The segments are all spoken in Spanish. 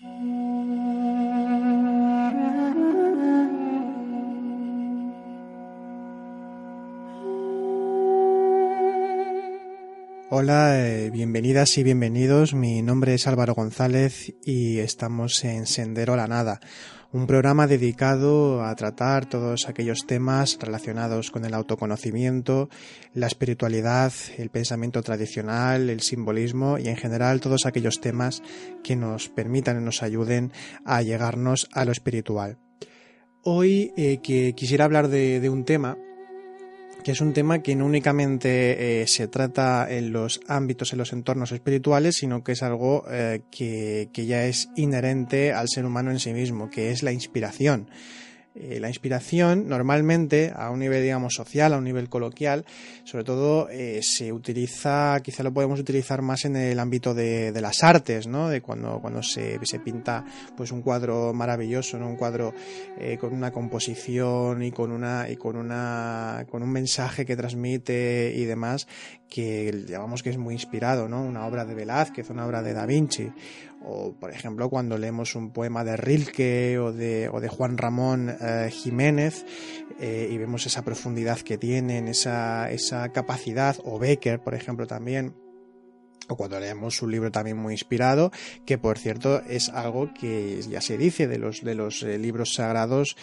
Hola, eh, bienvenidas y bienvenidos. Mi nombre es Álvaro González y estamos en Sendero la Nada, un programa dedicado a tratar todos aquellos temas relacionados con el autoconocimiento, la espiritualidad, el pensamiento tradicional, el simbolismo y en general todos aquellos temas que nos permitan y nos ayuden a llegarnos a lo espiritual. Hoy eh, que quisiera hablar de un tema que es un tema que no únicamente eh, se trata en los ámbitos, en los entornos espirituales, sino que es algo eh, que, que ya es inherente al ser humano en sí mismo, que es la inspiración. Eh, la inspiración normalmente a un nivel digamos social, a un nivel coloquial, sobre todo eh, se utiliza, quizá lo podemos utilizar más en el ámbito de, las artes, ¿no? De cuando, cuando se, se, pinta pues un cuadro maravilloso. Un cuadro eh, con una composición y con una y con una con un mensaje que transmite y demás que llamamos que es muy inspirado, ¿no? Una obra de Velázquez, una obra de Da Vinci o por ejemplo cuando leemos un poema de Rilke o de, o de Juan Ramón eh, Jiménez eh, y vemos esa profundidad que tienen, esa, esa capacidad, o Becker por ejemplo también, o cuando leemos un libro también muy inspirado, que por cierto es algo que ya se dice de los, de los eh, libros sagrados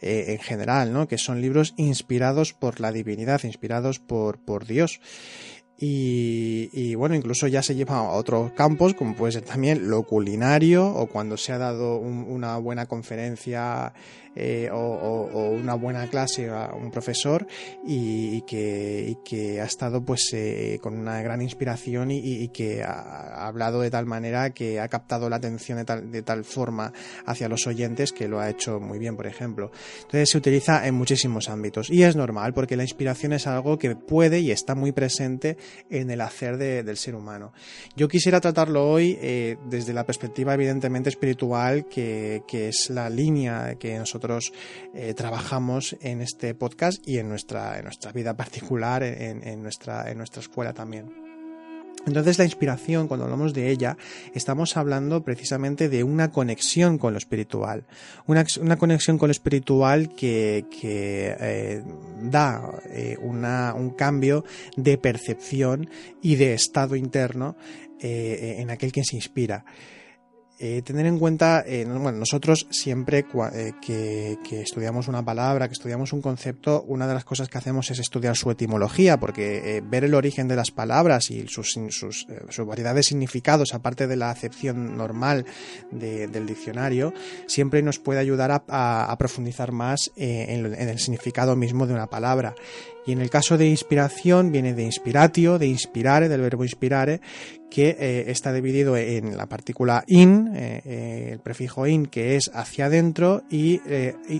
en general, ¿no? que son libros inspirados por la divinidad, inspirados por, por Dios. Y, bueno, incluso ya se lleva a otros campos, como puede ser también lo culinario o cuando se ha dado una buena conferencia eh, o, una buena clase a un profesor y, que, que, ha estado pues eh, con una gran inspiración y, que ha, hablado de tal manera que ha captado la atención de tal, de tal forma hacia los oyentes que lo ha hecho muy bien, por ejemplo. Entonces se utiliza en muchísimos ámbitos y es normal porque la inspiración es algo que puede y está muy presente en el hacer del ser humano. Yo quisiera tratarlo hoy eh, desde la perspectiva evidentemente espiritual que, que es la línea que nosotros eh, trabajamos en este podcast y en nuestra, en nuestra vida particular, en, nuestra, en nuestra escuela también. Entonces la inspiración, cuando hablamos de ella, estamos hablando precisamente de una conexión con lo espiritual. Una, conexión con lo espiritual que, eh, da eh, un cambio de percepción y de estado interno en aquel que se inspira. Eh, tener en cuenta, eh, bueno, nosotros siempre eh, que, estudiamos una palabra, que estudiamos un concepto, una de las cosas que hacemos es estudiar su etimología, porque ver el origen de las palabras y sus, sus, variedad de significados, aparte de la acepción normal del diccionario, siempre nos puede ayudar a, profundizar más en el significado mismo de una palabra. Y en el caso de inspiración viene de inspiratio, de inspirare, del verbo inspirare, que eh, está dividido en la partícula in, eh, eh, el prefijo in, que es hacia adentro, y,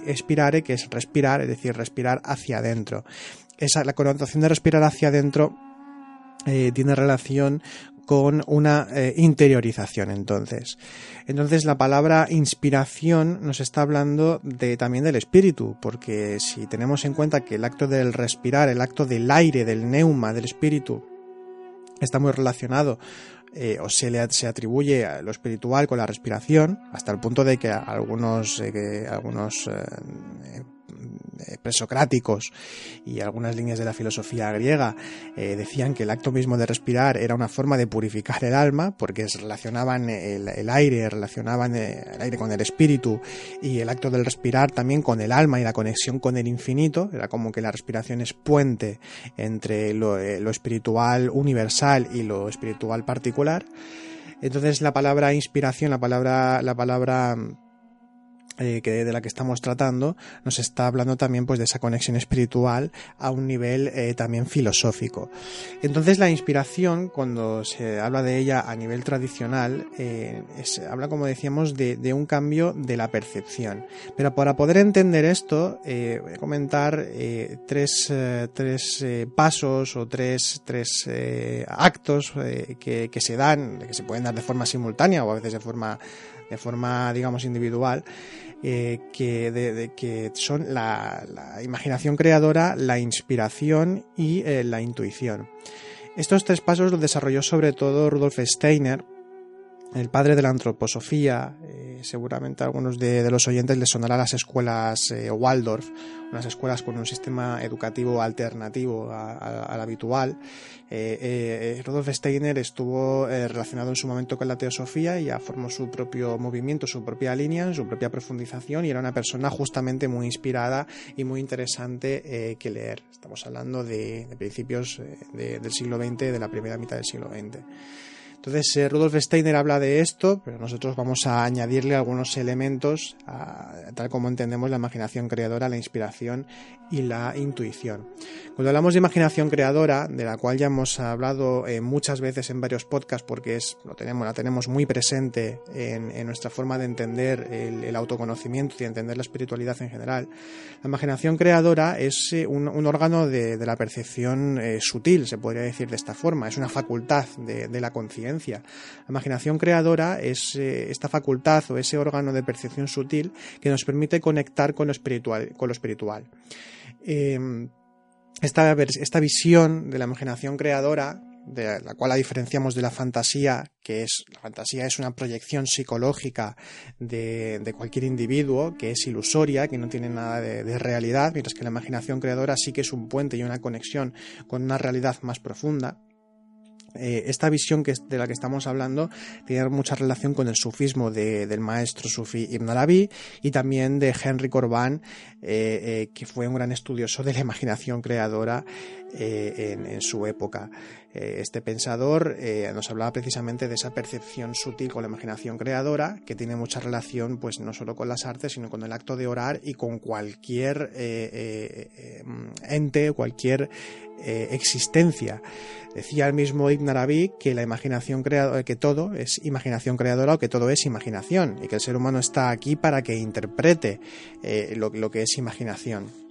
expirare, que es respirar, es decir, respirar hacia adentro. Esa, la connotación de respirar hacia adentro tiene relación con una eh, interiorización entonces. Entonces la palabra inspiración nos está hablando de, también del espíritu, porque si tenemos en cuenta que el acto del respirar, el acto del aire, del neuma, del espíritu, está muy relacionado eh, o se le se atribuye a lo espiritual con la respiración, hasta el punto de que algunos, eh, algunos presocráticos y algunas líneas de la filosofía griega eh, decían que el acto mismo de respirar era una forma de purificar el alma porque relacionaban el, aire, relacionaban eh, el aire con el espíritu y el acto del respirar también con el alma y la conexión con el infinito, era como que la respiración es puente entre lo, lo espiritual universal y lo espiritual particular. Entonces la palabra inspiración, la palabra, la palabra eh, que de la que estamos tratando nos está hablando también pues de esa conexión espiritual a un nivel eh, también filosófico. Entonces la inspiración cuando se habla de ella a nivel tradicional eh, habla como decíamos de, un cambio de la percepción. Pero para poder entender esto voy a comentar tres, tres pasos o tres, tres actos que, que se dan que se pueden dar de forma simultánea o a veces de forma de forma, digamos, individual, eh, que, que son la, imaginación creadora, la inspiración y eh, la intuición. Estos tres pasos los desarrolló sobre todo Rudolf Steiner, el padre de la antroposofía, eh, seguramente a algunos de, los oyentes les sonará las escuelas eh, Waldorf, unas escuelas con un sistema educativo alternativo al habitual. Eh, Rudolf Steiner estuvo relacionado en su momento con la teosofía y ya formó su propio movimiento, su propia línea, su propia profundización y era una persona justamente muy inspirada y muy interesante que leer. Estamos hablando de, principios del siglo XX, de la primera mitad del siglo XX. Entonces, eh, Rudolf Steiner habla de esto, pero nosotros vamos a añadirle algunos elementos, tal como entendemos la imaginación creadora, la inspiración y la intuición. Cuando hablamos de imaginación creadora, de la cual ya hemos hablado eh, muchas veces en varios podcasts, porque es, lo tenemos, la tenemos muy presente en, nuestra forma de entender el, autoconocimiento y entender la espiritualidad en general, la imaginación creadora es eh, un, órgano de, la percepción sutil, se podría decir de esta forma, es una facultad de la conciencia la imaginación creadora es eh, esta facultad o ese órgano de percepción sutil que nos permite conectar con lo espiritual. Con lo espiritual. Em, esta, esta visión de la imaginación creadora de la cual la diferenciamos de la fantasía, que es la fantasía es una proyección psicológica de, cualquier individuo, que es ilusoria, que no tiene nada de, realidad, mientras que la imaginación creadora sí que es un puente y una conexión con una realidad más profunda. Eh, esta visión que, de la que estamos hablando tiene mucha relación con el sufismo del maestro sufí Ibn Arabi y también de Henry Corbin, eh, eh, que fue un gran estudioso de la imaginación creadora en, su época. Este pensador nos hablaba precisamente de esa percepción sutil con la imaginación creadora, que tiene mucha relación pues no solo con las artes, sino con el acto de orar y con cualquier ente, cualquier existencia. Decía el mismo Ibn Arabi que la imaginación creadora, que todo es imaginación creadora o que todo es imaginación y que el ser humano está aquí para que interprete eh, lo, que es imaginación.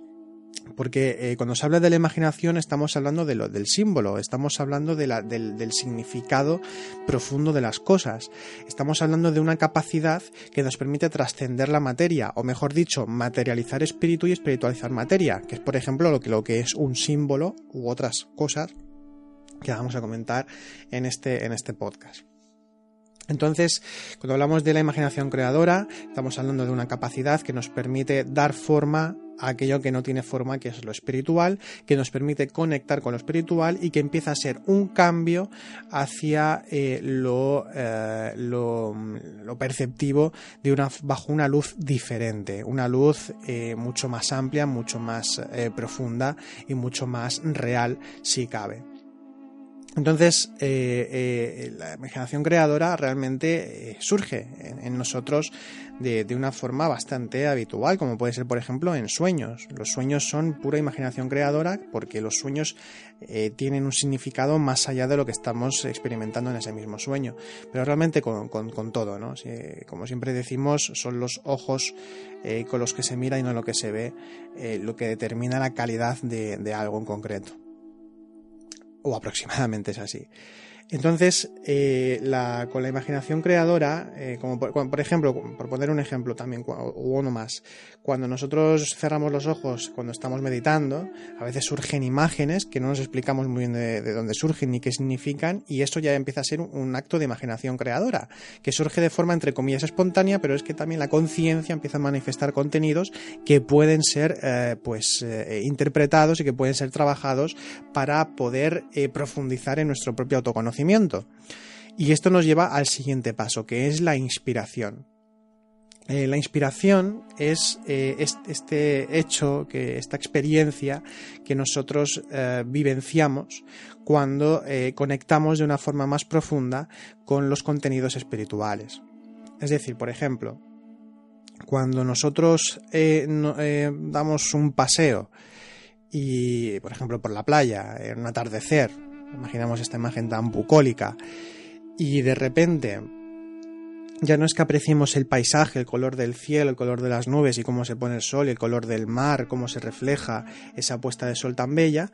Porque eh, cuando se habla de la imaginación estamos hablando del símbolo, estamos hablando del, del, significado profundo de las cosas, estamos hablando de una capacidad que nos permite trascender la materia, o mejor dicho, materializar espíritu y espiritualizar materia, que es por ejemplo lo que, lo que es un símbolo u otras cosas que vamos a comentar en este, en este podcast. Entonces, cuando hablamos de la imaginación creadora, estamos hablando de una capacidad que nos permite dar forma a aquello que no tiene forma, que es lo espiritual, que nos permite conectar con lo espiritual y que empieza a ser un cambio hacia eh, lo, eh, lo, perceptivo de una, bajo una luz diferente, una luz eh, mucho más amplia, mucho más profunda y mucho más real si cabe. Entonces, eh, eh, la imaginación creadora realmente eh, surge en, nosotros de, una forma bastante habitual, como puede ser, por ejemplo, en sueños. Los sueños son pura imaginación creadora porque los sueños tienen un significado más allá de lo que estamos experimentando en ese mismo sueño. Pero realmente con, todo, ¿no? como siempre decimos, son los ojos con los que se mira y no lo que se ve lo que determina la calidad de algo en concreto o aproximadamente es así. Entonces, eh, con la imaginación creadora, eh, como por, ejemplo, por poner un ejemplo también, o uno más, cuando nosotros cerramos los ojos, cuando estamos meditando, a veces surgen imágenes que no nos explicamos muy bien de, dónde surgen ni qué significan, y eso ya empieza a ser un, acto de imaginación creadora, que surge de forma, entre comillas, espontánea, pero es que también la conciencia empieza a manifestar contenidos que pueden ser eh, pues, interpretados y que pueden ser trabajados para poder profundizar en nuestro propio autoconocimiento y esto nos lleva al siguiente paso, que es la inspiración. Eh, la inspiración es eh, este hecho, que, esta experiencia que nosotros eh, vivenciamos cuando conectamos de una forma más profunda con los contenidos espirituales. Es decir, por ejemplo, cuando nosotros damos un paseo y, por ejemplo, por la playa, en un atardecer, imaginamos esta imagen tan bucólica, y de repente ya no es que apreciemos el paisaje, el color del cielo, el color de las nubes y cómo se pone el sol, y el color del mar, cómo se refleja esa puesta de sol tan bella,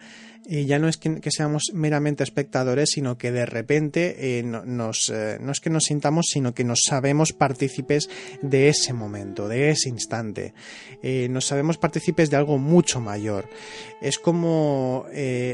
y ya no es que, seamos meramente espectadores, sino que de repente eh, nos, eh, no es que nos sintamos, sino que nos sabemos partícipes de ese momento, de ese instante. Eh, nos sabemos partícipes de algo mucho mayor. Es como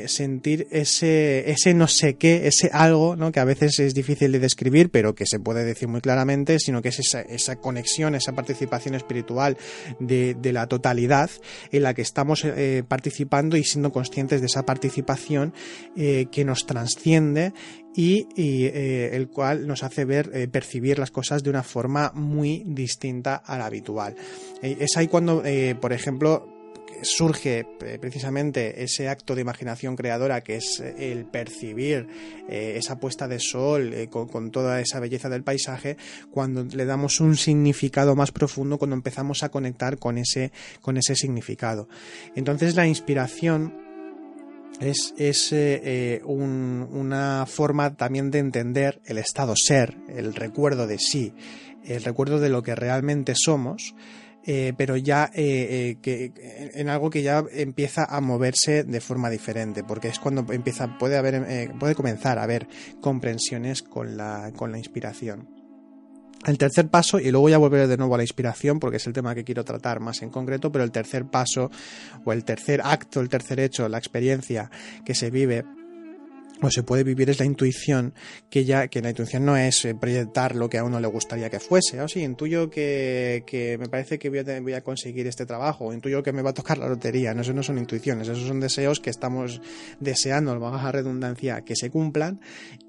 sentir ese, ese no sé qué, ese algo, ¿no? que a veces es difícil de describir, pero que se puede decir muy claramente, sino que es esa, conexión, esa participación espiritual de, la totalidad en la que estamos participando y siendo conscientes de esa participación eh, que nos transciende y, eh, el cual nos hace ver, eh, percibir las cosas de una forma muy distinta a la habitual. es ahí cuando, por ejemplo, surge precisamente ese acto de imaginación creadora que es el percibir esa puesta de sol con, toda esa belleza del paisaje cuando le damos un significado más profundo cuando empezamos a conectar con ese con ese significado. Entonces la inspiración es, eh, eh, una forma también de entender el estado ser, el recuerdo de sí, el recuerdo de lo que realmente somos, eh, pero ya que, en algo que ya empieza a moverse de forma diferente, porque es cuando empieza, puede haber, puede comenzar a haber comprensiones con la, con la inspiración. El tercer paso, y luego voy a volver de nuevo a la inspiración porque es el tema que quiero tratar más en concreto, pero el tercer paso o el tercer acto, el tercer hecho, la experiencia que se vive o se puede vivir es la intuición, que ya, que la intuición no es eh, proyectar lo que a uno le gustaría que fuese, o oh, sí, intuyo que, que me parece que voy a, voy a, conseguir este trabajo, intuyo que me va a tocar la lotería, no, eso no son intuiciones, esos son deseos que estamos deseando, baja redundancia, que se cumplan,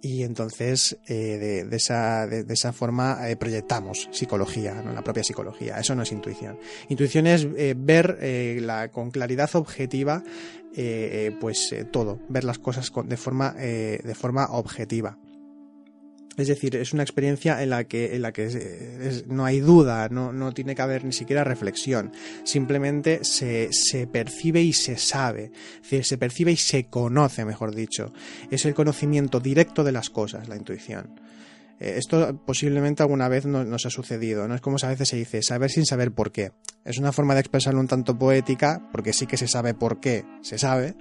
y entonces eh, de, esa, de, esa forma eh, proyectamos psicología, ¿no? la propia psicología, eso no es intuición. Intuición es ver la, con claridad objetiva eh, eh, pues eh, todo, ver las cosas de forma, de forma objetiva. Es decir, es una experiencia en la que, en la que no hay duda, no, no, tiene que haber ni siquiera reflexión. Simplemente se, se, percibe y se sabe. Se percibe y se conoce, mejor dicho. Es el conocimiento directo de las cosas, la intuición. Eh, esto posiblemente alguna vez nos ha sucedido, ¿no? Es como a veces se dice, saber sin saber por qué. Es una forma de expresarlo un tanto poética, porque sí que se sabe por qué, se sabe,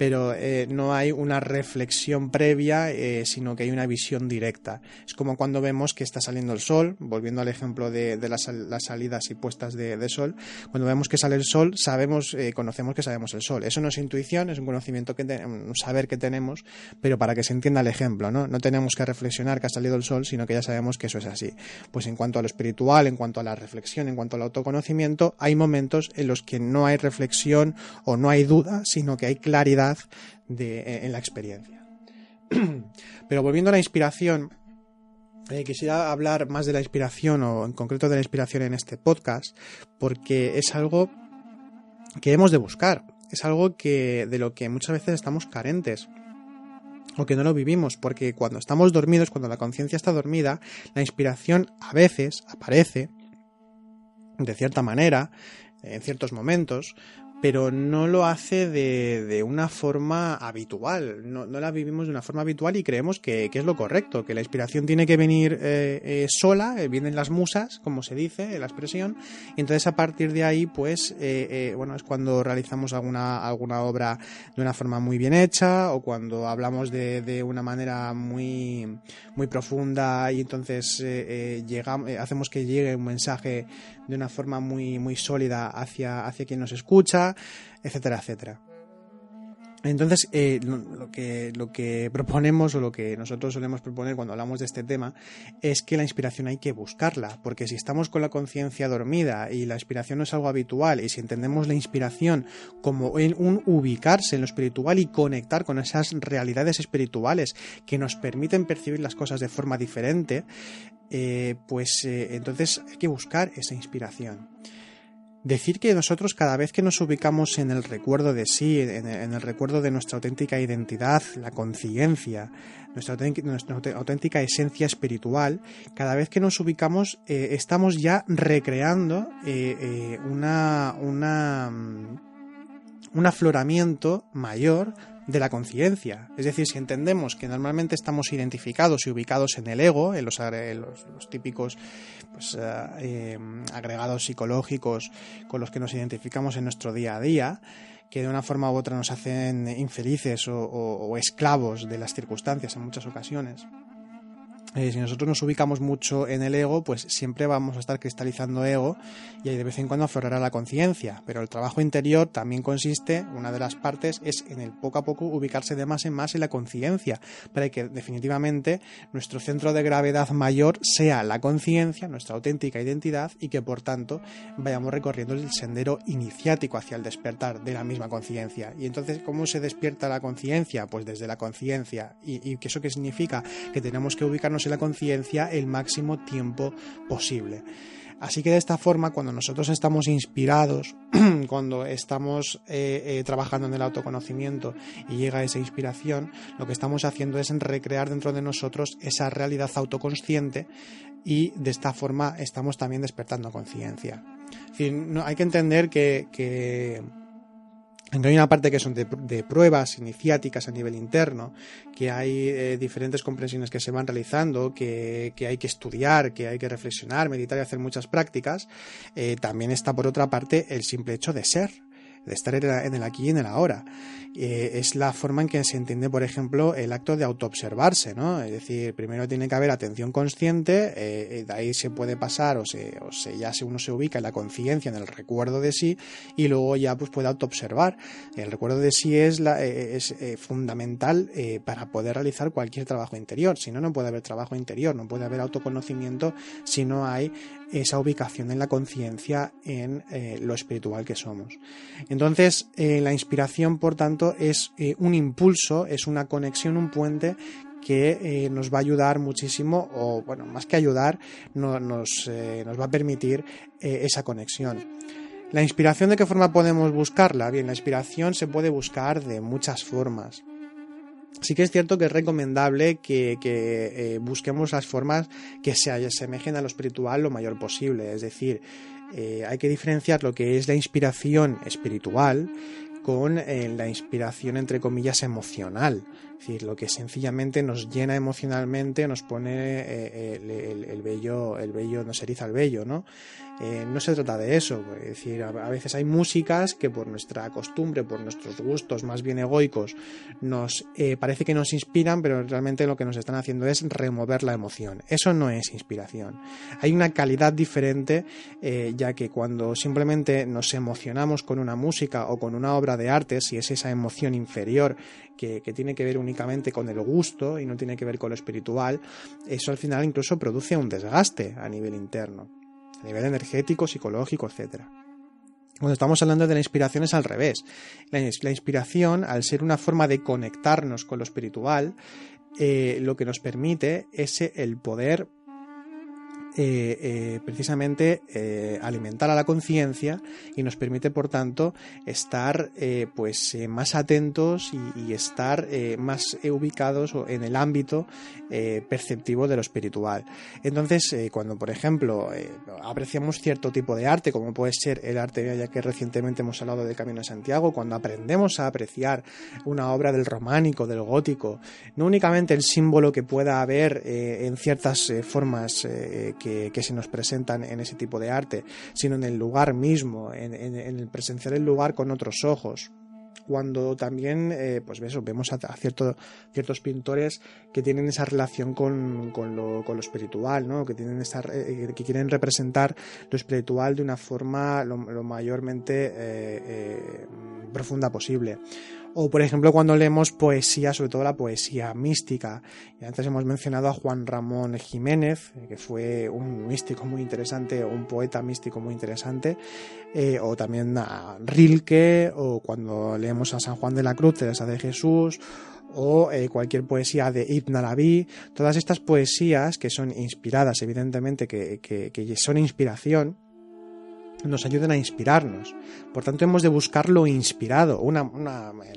pero eh, no hay una reflexión previa, eh, sino que hay una visión directa. Es como cuando vemos que está saliendo el sol, volviendo al ejemplo de, las, salidas y puestas de, sol, cuando vemos que sale el sol, sabemos, eh, conocemos que sabemos el sol. Eso no es intuición, es un conocimiento, que un saber que tenemos, pero para que se entienda el ejemplo, ¿no? No tenemos que reflexionar que ha salido el sol, sino que ya sabemos que eso es así. Pues en cuanto a lo espiritual, en cuanto a la reflexión, en cuanto al autoconocimiento, hay momentos en los que no hay reflexión o no hay duda, sino que hay claridad eh, en la experiencia. Pero volviendo a la inspiración, eh, quisiera hablar más de la inspiración o en concreto de la inspiración en este podcast, porque es algo que hemos de buscar, es algo que de lo que muchas veces estamos carentes o que no lo vivimos, porque cuando estamos dormidos, cuando la conciencia está dormida, la inspiración a veces aparece de cierta manera, en ciertos momentos, pero no lo hace de, de una forma habitual, no, no, la vivimos de una forma habitual y creemos que, que es lo correcto, que la inspiración tiene que venir eh, eh, sola, eh, vienen las musas, como se dice, la expresión, y entonces a partir de ahí, pues, bueno, es cuando realizamos alguna, alguna obra de una forma muy bien hecha o cuando hablamos de, de una manera muy, muy profunda y entonces llegamos, hacemos que llegue un mensaje de una forma muy, muy sólida hacia, hacia quien nos escucha, etcétera, etcétera. Entonces, eh, lo, que, lo que proponemos o lo que nosotros solemos proponer cuando hablamos de este tema es que la inspiración hay que buscarla, porque si estamos con la conciencia dormida y la inspiración no es algo habitual, y si entendemos la inspiración como un ubicarse en lo espiritual y conectar con esas realidades espirituales que nos permiten percibir las cosas de forma diferente, eh, pues eh, entonces hay que buscar esa inspiración. Decir que nosotros cada vez que nos ubicamos en el recuerdo de sí, en el, recuerdo de nuestra auténtica identidad, la conciencia, nuestra, auténtica esencia espiritual, cada vez que nos ubicamos eh, estamos ya recreando eh, eh, una, una, mm, un afloramiento mayor de la conciencia. Es decir, si entendemos que normalmente estamos identificados y ubicados en el ego, en los, típicos pues, eh, em, agregados psicológicos con los que nos identificamos en nuestro día a día, que de una forma u otra nos hacen infelices o esclavos de las circunstancias en muchas ocasiones, eh, si nosotros nos ubicamos mucho en el ego, pues siempre vamos a estar cristalizando ego y de vez en cuando aflorará la conciencia. Pero el trabajo interior también consiste, una de las partes es en el poco a poco ubicarse de más en más en la conciencia, para que definitivamente nuestro centro de gravedad mayor sea la conciencia, nuestra auténtica identidad, y que por tanto vayamos recorriendo el sendero iniciático hacia el despertar de la misma conciencia. Y entonces, ¿cómo se despierta la conciencia? Pues desde la conciencia. ¿Y, ¿Y eso qué significa? Que tenemos que ubicarnos en la conciencia el máximo tiempo posible. Así que de esta forma, cuando nosotros estamos inspirados, cuando estamos eh, eh, trabajando en el autoconocimiento y llega esa inspiración, lo que estamos haciendo es recrear dentro de nosotros esa realidad autoconsciente y de esta forma estamos también despertando conciencia. no, hay que entender que hay una parte que son de, pruebas iniciáticas a nivel interno, que hay eh, diferentes comprensiones que se van realizando, que, hay que estudiar, que hay que reflexionar, meditar y hacer muchas prácticas. Eh, también está por otra parte el simple hecho de ser de estar en el aquí y en el ahora. Eh, es la forma en que se entiende, por ejemplo, el acto de autoobservarse, ¿no? Es decir, primero tiene que haber atención consciente, eh, de ahí se puede pasar o, se, o se, ya uno se ubica en la conciencia, en el recuerdo de sí, y luego ya pues puede autoobservar. El recuerdo de sí es, la, eh, es fundamental para poder realizar cualquier trabajo interior. Si no, no puede haber trabajo interior, no puede haber autoconocimiento si no hay esa ubicación en la conciencia en lo espiritual que somos. Entonces, eh, la inspiración, por tanto, es eh, un impulso, es una conexión, un puente que eh, nos va a ayudar muchísimo, o bueno, más que ayudar, nos, nos va a permitir esa conexión. La inspiración, ¿de qué forma podemos buscarla? Bien, la inspiración se puede buscar de muchas formas. Sí que es cierto que es recomendable que, busquemos las formas que se asemejen a lo espiritual lo mayor posible. Es decir, eh, hay que diferenciar lo que es la inspiración espiritual con eh, la inspiración entre comillas emocional, es decir, lo que sencillamente nos llena emocionalmente, nos pone eh, el, el, vello, el vello, nos eriza el vello, ¿no? Eh, no se trata de eso. Es decir, a, veces hay músicas que por nuestra costumbre, por nuestros gustos más bien egoicos, nos eh, parece que nos inspiran, pero realmente lo que nos están haciendo es remover la emoción. Eso no es inspiración. Hay una calidad diferente, eh, ya que cuando simplemente nos emocionamos con una música o con una de arte, si es esa emoción inferior que, que tiene que ver únicamente con el gusto y no tiene que ver con lo espiritual, eso al final incluso produce un desgaste a nivel interno a nivel energético, psicológico, etc. Cuando estamos hablando de la inspiración es al revés. La, inspiración, al ser una forma de conectarnos con lo espiritual, eh, lo que nos permite es el poder eh, eh, precisamente eh, alimentar a la conciencia y nos permite por tanto estar pues más atentos y, estar más ubicados en el ámbito perceptivo de lo espiritual. Entonces cuando por ejemplo apreciamos cierto tipo de arte como puede ser el arte ya que recientemente hemos hablado de Camino de Santiago cuando aprendemos a apreciar una obra del románico del gótico no únicamente el símbolo que pueda haber en ciertas formas que, se nos presentan en ese tipo de arte, sino en el lugar mismo, en, el presenciar el lugar con otros ojos cuando también eh, pues vemos a, ciertos pintores que tienen esa relación con, lo, espiritual, ¿no? que, tienen eh, que quieren representar lo espiritual de una forma lo, mayormente eh, profunda posible. O, por ejemplo, cuando leemos poesía, sobre todo la poesía mística. Y antes hemos mencionado a Juan Ramón Jiménez, eh, que fue un místico muy interesante, un poeta místico muy interesante. Eh, o también a Rilke, o cuando leemos a San Juan de la Cruz, Teresa de Jesús, o eh, cualquier poesía de Ibn Arabi, todas estas poesías que son inspiradas, evidentemente, que, que son inspiración, nos ayuden a inspirarnos. Por tanto, hemos de buscar lo inspirado. Una,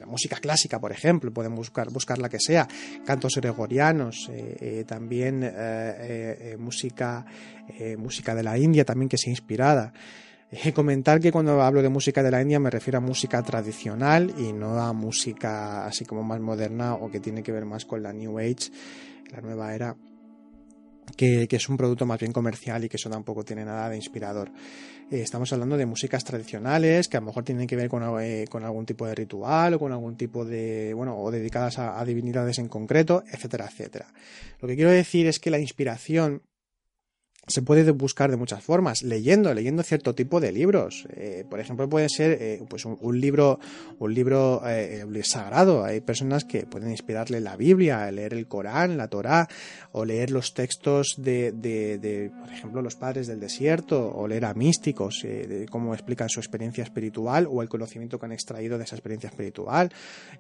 música clásica, por ejemplo, podemos buscar, buscar la que sea. Cantos gregorianos, eh, eh, también eh, música, música de la India, también que sea inspirada. comentar que cuando hablo de música de la India me refiero a música tradicional y no a música así como más moderna o que tiene que ver más con la New Age, la nueva era que, es un producto más bien comercial y que eso tampoco tiene nada de inspirador. Eh, estamos hablando de músicas tradicionales que a lo mejor tienen que ver con, eh, algún tipo de ritual o con algún tipo de, bueno, o dedicadas a divinidades en concreto, etcétera, etcétera. Lo que quiero decir es que la inspiración se puede buscar de muchas formas, leyendo, leyendo cierto tipo de libros. Eh, por ejemplo, puede ser eh, pues un, libro, un libro eh, sagrado. Hay personas que pueden inspirarle la Biblia, leer el Corán, la Torá, o leer los textos de, de, por ejemplo, los padres del desierto, o leer a místicos, de cómo explican su experiencia espiritual o el conocimiento que han extraído de esa experiencia espiritual,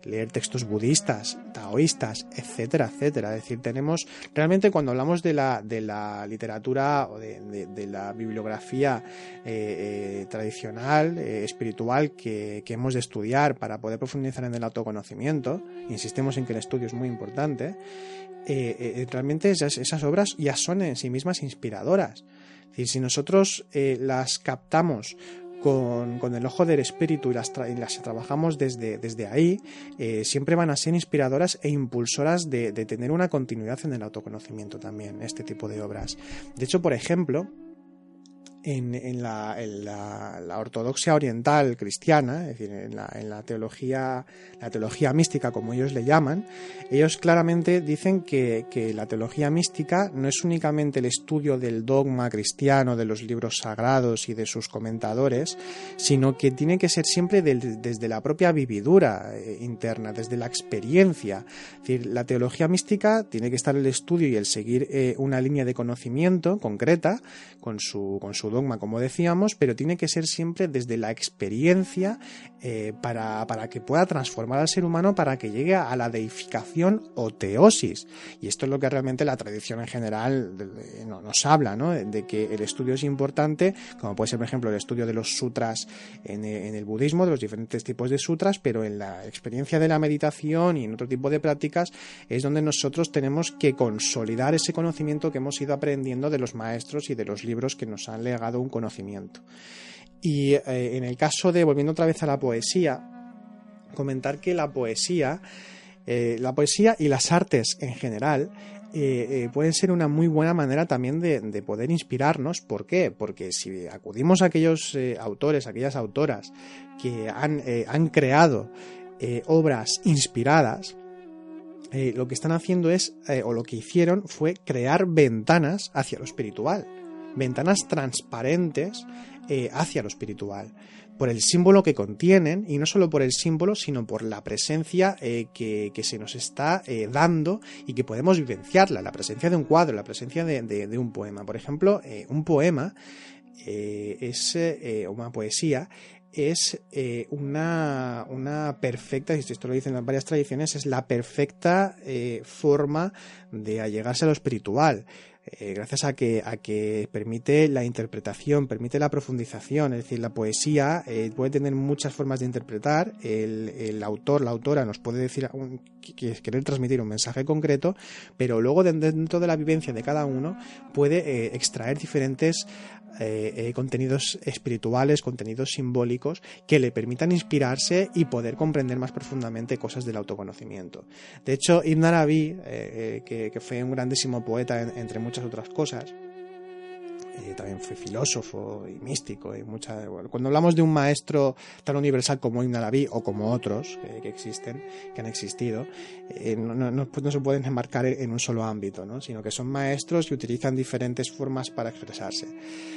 leer textos budistas, taoístas, etcétera, etcétera. Es decir, tenemos realmente cuando hablamos de la, de la literatura o de, la bibliografía eh, eh, tradicional, eh, espiritual que, hemos de estudiar para poder profundizar en el autoconocimiento, insistimos en que el estudio es muy importante, realmente esas, obras ya son en sí mismas inspiradoras. Es si nosotros las captamos con, el ojo del espíritu y las, trabajamos desde, desde ahí, eh, siempre van a ser inspiradoras e impulsoras de, de tener una continuidad en el autoconocimiento también, este tipo de obras. De hecho, por ejemplo, en, la, ortodoxia oriental cristiana, es decir, en la, teología, la teología mística, como ellos le llaman, ellos claramente dicen que, la teología mística no es únicamente el estudio del dogma cristiano, de los libros sagrados y de sus comentadores, sino que tiene que ser siempre desde la propia vividura eh, interna, desde la experiencia. Es decir, la teología mística tiene que estar el estudio y el seguir eh, una línea de conocimiento concreta con su, con su dogma, como decíamos, pero tiene que ser siempre desde la experiencia eh, para, que pueda transformar al ser humano para que llegue a la deificación o teosis. Y esto es lo que realmente la tradición en general nos habla, ¿no? de que el estudio es importante, como puede ser, por ejemplo, el estudio de los sutras en, en el budismo, de los diferentes tipos de sutras, pero en la experiencia de la meditación y en otro tipo de prácticas es donde nosotros tenemos que consolidar ese conocimiento que hemos ido aprendiendo de los maestros y de los libros que nos han legado un conocimiento. Y eh, en el caso de, volviendo otra vez a la poesía, comentar que la poesía, eh, la poesía y las artes en general, eh, pueden ser una muy buena manera también de, poder inspirarnos. ¿Por qué? Porque si acudimos a aquellos autores, aquellas autoras que han, han creado obras inspiradas, lo que están haciendo es, o lo que hicieron fue crear ventanas hacia lo espiritual ventanas transparentes eh, hacia lo espiritual, por el símbolo que contienen, y no solo por el símbolo, sino por la presencia eh, que, se nos está eh, dando y que podemos vivenciarla, la presencia de un cuadro, la presencia de, un poema. Por ejemplo, un poema es una poesía es una, una, perfecta, y esto lo dicen en varias tradiciones, es la perfecta forma de allegarse a lo espiritual. Eh, gracias a que, a que permite la interpretación, permite la profundización, es decir, la poesía eh, puede tener muchas formas de interpretar, el, autor, la autora nos puede decir, un, querer transmitir un mensaje concreto, pero luego dentro de la vivencia de cada uno puede eh, extraer diferentes eh, eh, contenidos espirituales, contenidos simbólicos que le permitan inspirarse y poder comprender más profundamente cosas del autoconocimiento. De hecho, Ibn Arabi, eh, que, fue un grandísimo poeta entre muchas otras cosas, eh, también fue filósofo y místico. Y mucha, cuando hablamos de un maestro tan universal como Ibn Arabi o como otros que existen, que han existido, eh, no, pues no, se pueden enmarcar en un solo ámbito, ¿no? sino que son maestros y utilizan diferentes formas para expresarse.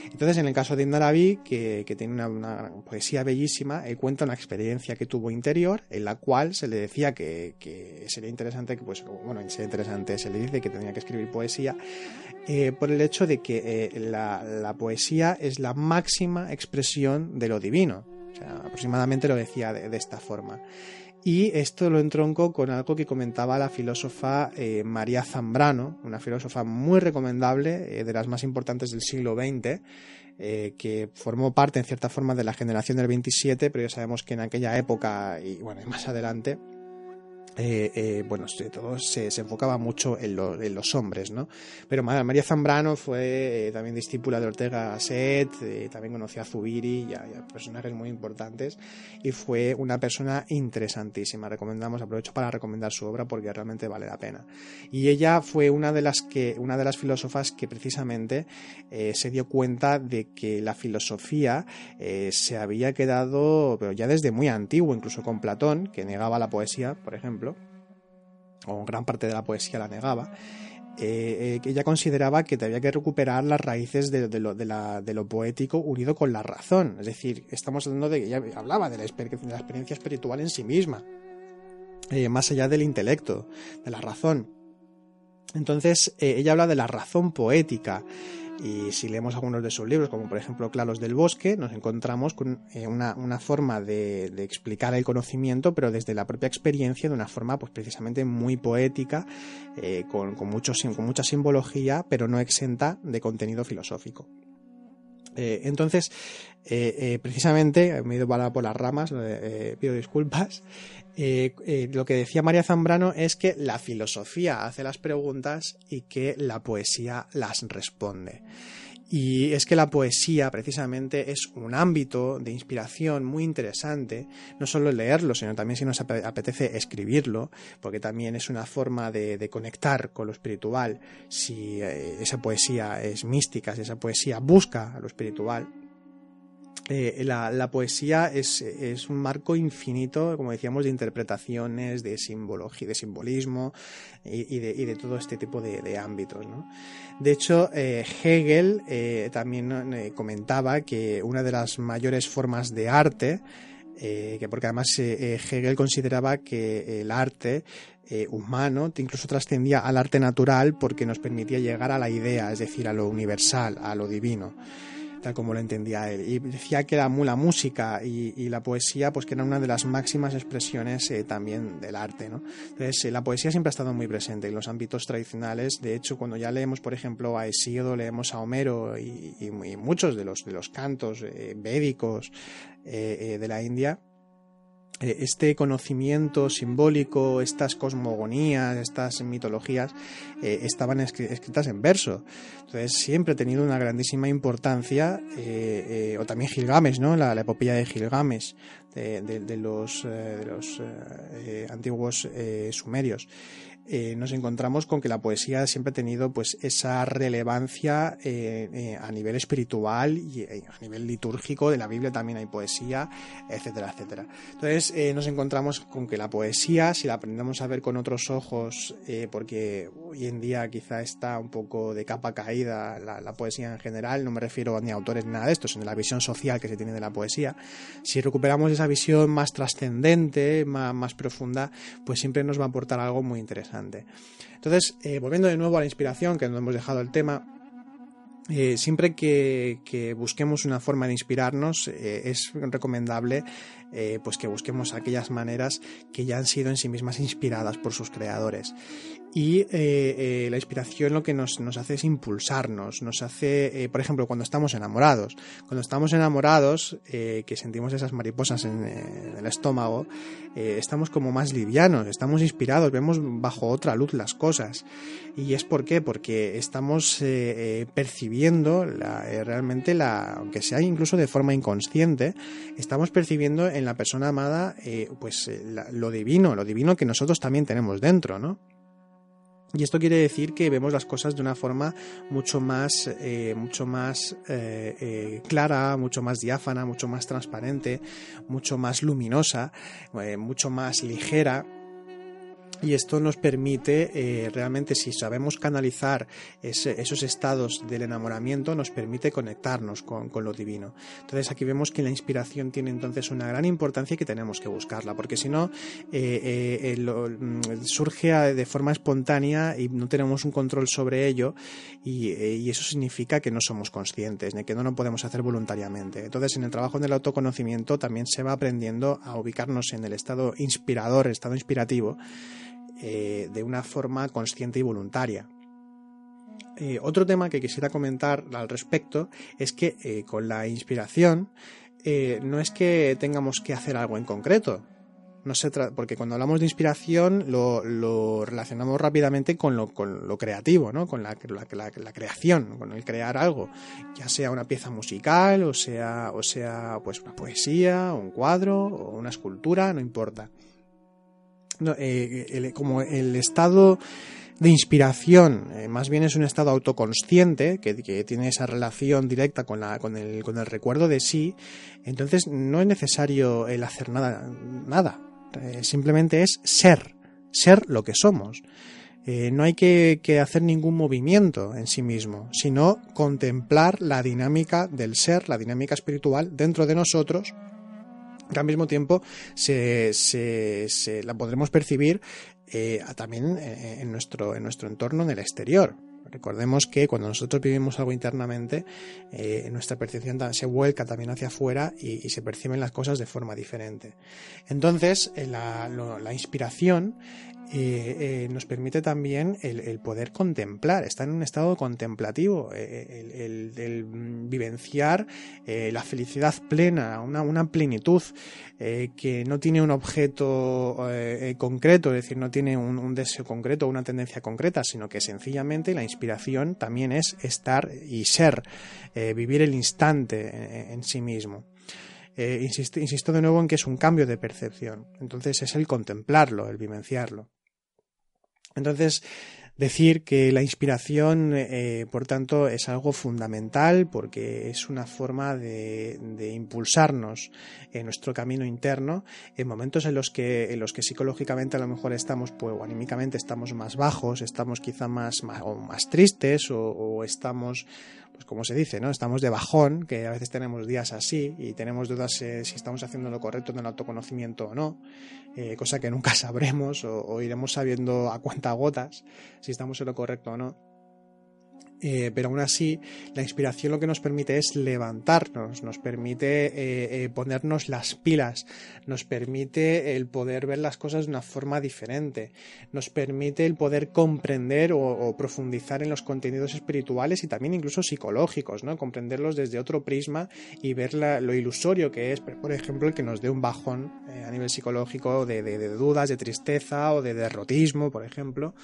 Entonces, en el caso de Ibn Arabi, que, que tiene una, una, poesía bellísima, él cuenta una experiencia que tuvo interior en la cual se le decía que, que sería interesante, que, pues, bueno, sería interesante, se le dice que tenía que escribir poesía eh, por el hecho de que la la, poesía es la máxima expresión de lo divino. aproximadamente lo decía de, esta forma. Y esto lo entronco con algo que comentaba la filósofa eh, María Zambrano, una filósofa muy recomendable, eh, de las más importantes del siglo XX, eh, que formó parte en cierta forma de la generación del 27, pero ya sabemos que en aquella época y bueno, más adelante, eh, eh, bueno, todo se, enfocaba mucho en, los hombres, ¿no? Pero María Zambrano fue eh, también discípula de Ortega Gasset, también conoció a Zubiri y a, personajes muy importantes y fue una persona interesantísima. Recomendamos, aprovecho para recomendar su obra porque realmente vale la pena. Y ella fue una de las que, una de las filósofas que precisamente se dio cuenta de que la filosofía se había quedado, pero ya desde muy antiguo, incluso con Platón, que negaba la poesía, por ejemplo o gran parte de la poesía la negaba, eh, eh, ella consideraba que había que recuperar las raíces de, lo, poético unido con la razón. Es decir, estamos hablando de que ella hablaba de la, experiencia espiritual en sí misma, eh, más allá del intelecto, de la razón. Entonces, ella habla de la razón poética. Y si leemos algunos de sus libros, como por ejemplo Claros del Bosque, nos encontramos con eh, una, forma de, explicar el conocimiento, pero desde la propia experiencia, de una forma pues precisamente muy poética, eh, con, con, con mucha simbología, pero no exenta de contenido filosófico. Eh, entonces, precisamente, me he ido por las ramas, pido disculpas, lo que decía María Zambrano es que la filosofía hace las preguntas y que la poesía las responde. Y es que la poesía precisamente es un ámbito de inspiración muy interesante, no solo leerlo, sino también si nos apetece escribirlo, porque también es una forma de, conectar con lo espiritual, si eh, esa poesía es mística, si esa poesía busca lo espiritual. Eh, la, poesía es, un marco infinito, como decíamos, de interpretaciones, de simbología, de simbolismo y, de, todo este tipo de, ámbitos. De hecho, eh, Hegel eh, también comentaba que una de las mayores formas de arte, que porque además Hegel consideraba que el arte humano incluso trascendía al arte natural porque nos permitía llegar a la idea, es decir, a lo universal, a lo divino como lo entendía él. Y decía que la, la música y, la poesía, pues que eran una de las máximas expresiones eh, también del arte. Entonces, eh, la poesía siempre ha estado muy presente en los ámbitos tradicionales. De hecho, cuando ya leemos, por ejemplo, a Hesíodo, leemos a Homero y, muchos de los, de los cantos eh, védicos de la India, este conocimiento simbólico, estas cosmogonías, estas mitologías, eh, estaban escritas en verso. Entonces siempre ha tenido una grandísima importancia, eh, o también Gilgamesh, ¿no? La, epopeya de Gilgamesh, de, los, de los antiguos sumerios. Eh, nos encontramos con que la poesía siempre ha tenido pues esa relevancia eh, eh, a nivel espiritual y a nivel litúrgico de la Biblia también hay poesía etcétera etcétera. Entonces nos encontramos con que la poesía si la aprendemos a ver con otros ojos porque hoy en día quizá está un poco de capa caída la, poesía en general no me refiero ni a autores ni nada de esto sino a la visión social que se tiene de la poesía si recuperamos esa visión más trascendente más, más profunda pues siempre nos va a aportar algo muy interesante entonces, eh, volviendo de nuevo a la inspiración, que no hemos dejado el tema, eh, siempre que, busquemos una forma de inspirarnos, eh, es recomendable pues que busquemos aquellas maneras que ya han sido en sí mismas inspiradas por sus creadores. Y eh, eh, la inspiración lo que nos, hace es impulsarnos, nos hace, eh, por ejemplo, cuando estamos enamorados. Cuando estamos enamorados, que sentimos esas mariposas en, el estómago, estamos como más livianos, estamos inspirados, vemos bajo otra luz las cosas. ¿Y es por qué? Porque estamos percibiendo realmente, la, aunque sea incluso de forma inconsciente, estamos percibiendo en la persona amada pues lo divino, lo divino que nosotros también tenemos dentro, ¿no? Y esto quiere decir que vemos las cosas de una forma mucho más, eh, mucho más eh, eh, clara, mucho más diáfana, mucho más transparente, mucho más luminosa, mucho más ligera. Y esto nos permite, eh, realmente, si sabemos canalizar esos estados del enamoramiento, nos permite conectarnos con, lo divino. Entonces aquí vemos que la inspiración tiene entonces una gran importancia y que tenemos que buscarla, porque si no, eh, eh, mm, surge de forma espontánea y no tenemos un control sobre ello y, eso significa que no somos conscientes, que no lo podemos hacer voluntariamente. Entonces en el trabajo del autoconocimiento también se va aprendiendo a ubicarnos en el estado inspirador, el estado inspirativo, eh, de una forma consciente y voluntaria. Eh, otro tema que quisiera comentar al respecto es que eh, con la inspiración no es que tengamos que hacer algo en concreto, no porque cuando hablamos de inspiración lo, relacionamos rápidamente con lo, creativo, ¿no? con la, creación, con el crear algo, ya sea una pieza musical o sea, o sea pues una poesía, un cuadro o una escultura, no importa. Eh, como el estado de inspiración, eh, más bien es un estado autoconsciente que, tiene esa relación directa con, la, con, el, con, el, recuerdo de sí, entonces no es necesario el hacer nada, nada. Eh, simplemente es ser, ser lo que somos. no hay que, hacer ningún movimiento en sí mismo, sino contemplar la dinámica del ser, la dinámica espiritual dentro de nosotros al mismo tiempo se, se, la podremos percibir eh, también eh, en nuestro, en nuestro entorno en el exterior. Recordemos que cuando nosotros vivimos algo internamente, eh, nuestra percepción se vuelca también hacia afuera y, se perciben las cosas de forma diferente. Entonces, la inspiración eh, eh, nos permite también el, poder contemplar, estar en un estado contemplativo, eh, el, vivenciar la felicidad plena, una, plenitud que no tiene un objeto concreto, es decir, no tiene un, deseo concreto, una tendencia concreta, sino que sencillamente la inspiración también es estar y ser, vivir el instante en, sí mismo. insisto, insisto, de nuevo en que es un cambio de percepción. Entonces es el contemplarlo, el vivenciarlo. Entonces, decir que la inspiración, eh, por tanto, es algo fundamental porque es una forma de, impulsarnos en nuestro camino interno en momentos en los que, en los que psicológicamente a lo mejor estamos, pues, o anímicamente estamos más bajos, estamos quizá más, más, o más tristes o estamos pues como se dice, ¿no? Estamos de bajón, que a veces tenemos días así y tenemos dudas eh, si estamos haciendo lo correcto en el autoconocimiento o no, eh, cosa que nunca sabremos o, iremos sabiendo a cuenta gotas si estamos en lo correcto o no. Eh, pero aún así la inspiración lo que nos permite es levantarnos, nos permite eh, eh, ponernos las pilas, nos permite el poder ver las cosas de una forma diferente, nos permite el poder comprender o, profundizar en los contenidos espirituales y también incluso psicológicos, ¿no? comprenderlos desde otro prisma y ver lo ilusorio que es, por ejemplo, el que nos dé un bajón a nivel psicológico de dudas, de tristeza o de derrotismo, por ejemplo.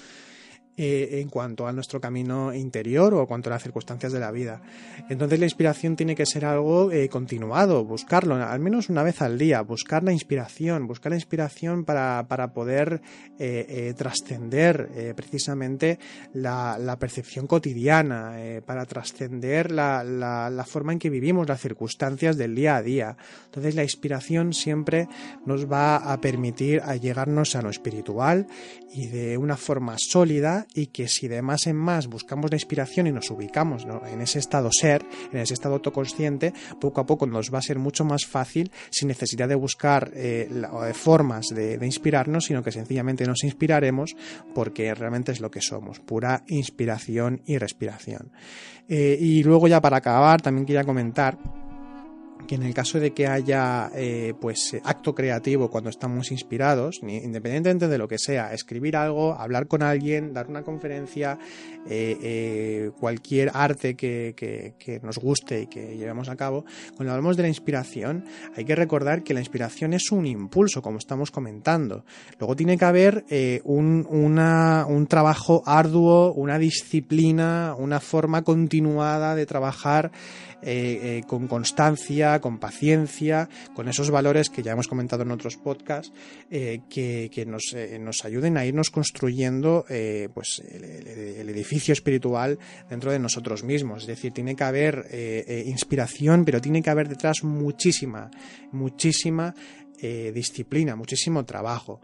Eh, en cuanto a nuestro camino interior o en cuanto a las circunstancias de la vida. Entonces la inspiración tiene que ser algo eh, continuado, buscarlo, al menos una vez al día, buscar la inspiración, buscar la inspiración para, poder eh, trascender precisamente la, percepción cotidiana, para trascender la, la, forma en que vivimos, las circunstancias del día a día. Entonces la inspiración siempre nos va a permitir llegarnos a lo espiritual y de una forma sólida y que si de más en más buscamos la inspiración y nos ubicamos en ese estado ser, en ese estado autoconsciente, poco a poco nos va a ser mucho más fácil sin necesidad de buscar eh, formas de, inspirarnos, sino que sencillamente nos inspiraremos porque realmente es lo que somos, pura inspiración y respiración. Eh, y luego ya para acabar también quería comentar que en el caso de que haya eh, pues acto creativo cuando estamos inspirados, independientemente de lo que sea, escribir algo, hablar con alguien, dar una conferencia, eh, eh, cualquier arte que, que, nos guste y que llevemos a cabo, cuando hablamos de la inspiración, hay que recordar que la inspiración es un impulso, como estamos comentando. Luego tiene que haber un, una, un trabajo arduo, una disciplina, una forma continuada de trabajar eh, eh, con constancia, con paciencia, con esos valores que ya hemos comentado en otros podcasts, eh, que, nos, ayuden a irnos construyendo pues el, edificio espiritual dentro de nosotros mismos. Es decir, tiene que haber inspiración, pero tiene que haber detrás muchísima, muchísima disciplina, muchísimo trabajo.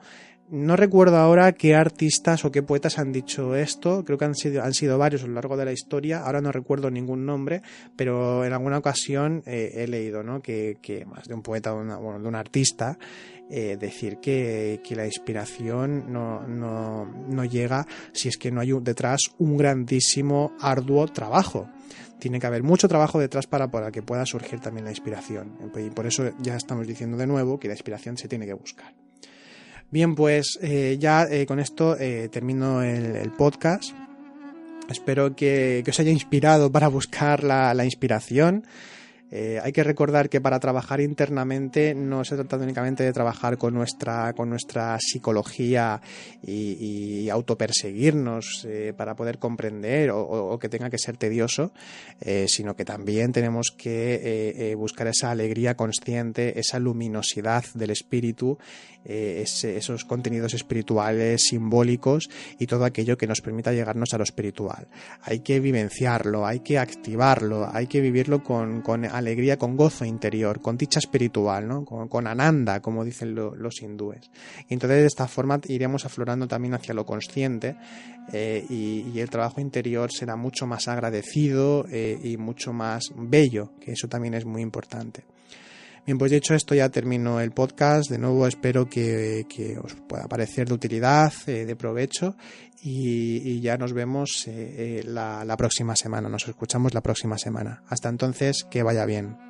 No recuerdo ahora qué artistas o qué poetas han dicho esto, creo que han sido, han sido varios a lo largo de la historia, ahora no recuerdo ningún nombre, pero en alguna ocasión eh, he leído ¿no? que, más de un poeta o de un artista eh, decir que, la inspiración no, no, no, llega si es que no hay detrás un grandísimo, arduo trabajo. Tiene que haber mucho trabajo detrás para, para que pueda surgir también la inspiración. Y por eso ya estamos diciendo de nuevo que la inspiración se tiene que buscar. Bien, pues eh, ya eh, con esto eh, termino el, podcast. Espero que, os haya inspirado para buscar la, la inspiración. Eh, hay que recordar que para trabajar internamente no se trata únicamente de trabajar con nuestra, con nuestra psicología y, autoperseguirnos eh, para poder comprender o, que tenga que ser tedioso, eh, sino que también tenemos que buscar esa alegría consciente, esa luminosidad del espíritu, esos contenidos espirituales, simbólicos y todo aquello que nos permita llegarnos a lo espiritual. Hay que vivenciarlo, hay que activarlo, hay que vivirlo con, con alegría, con gozo interior, con dicha espiritual, ¿no? con, ananda, como dicen los hindúes. Y entonces de esta forma iremos aflorando también hacia lo consciente eh, y, el trabajo interior será mucho más agradecido eh, y mucho más bello, que eso también es muy importante. Bien, pues dicho esto ya termino el podcast. De nuevo espero que, os pueda parecer de utilidad, eh, de provecho y, ya nos vemos eh, eh, la próxima semana. Nos escuchamos la próxima semana. Hasta entonces, que vaya bien.